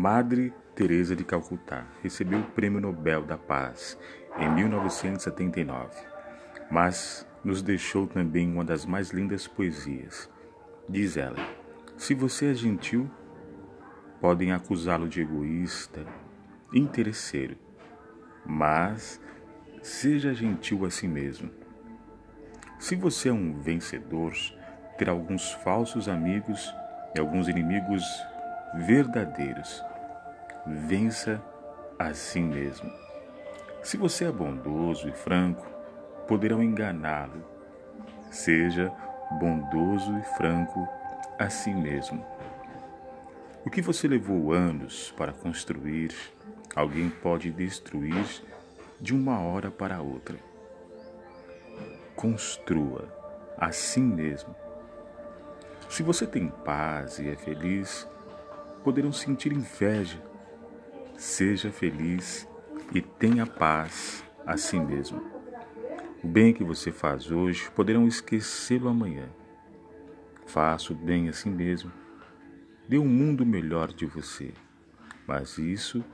Madre Teresa de Calcutá recebeu o Prêmio Nobel da Paz em 1979, mas nos deixou também uma das mais lindas poesias. Diz ela: Se você é gentil, podem acusá-lo de egoísta, interesseiro, mas seja gentil a si mesmo. Se você é um vencedor, terá alguns falsos amigos e alguns inimigos verdadeiros. Vença a si mesmo. Se você é bondoso e franco, poderão enganá-lo. Seja bondoso e franco a si mesmo. O que você levou anos para construir, alguém pode destruir de uma hora para outra. Construa a si mesmo. Se você tem paz e é feliz, poderão sentir inveja. Seja feliz e tenha paz a si mesmo. O bem que você faz hoje poderão esquecê-lo amanhã. Faça o bem a si mesmo. Dê um mundo melhor de você. Mas isso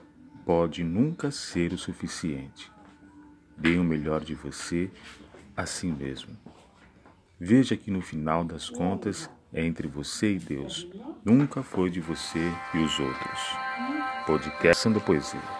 pode nunca ser o suficiente. Dê o melhor de você a si mesmo. Veja que no final das contas é entre você e Deus. Nunca foi de você e os outros. Podcast Sando Poesia.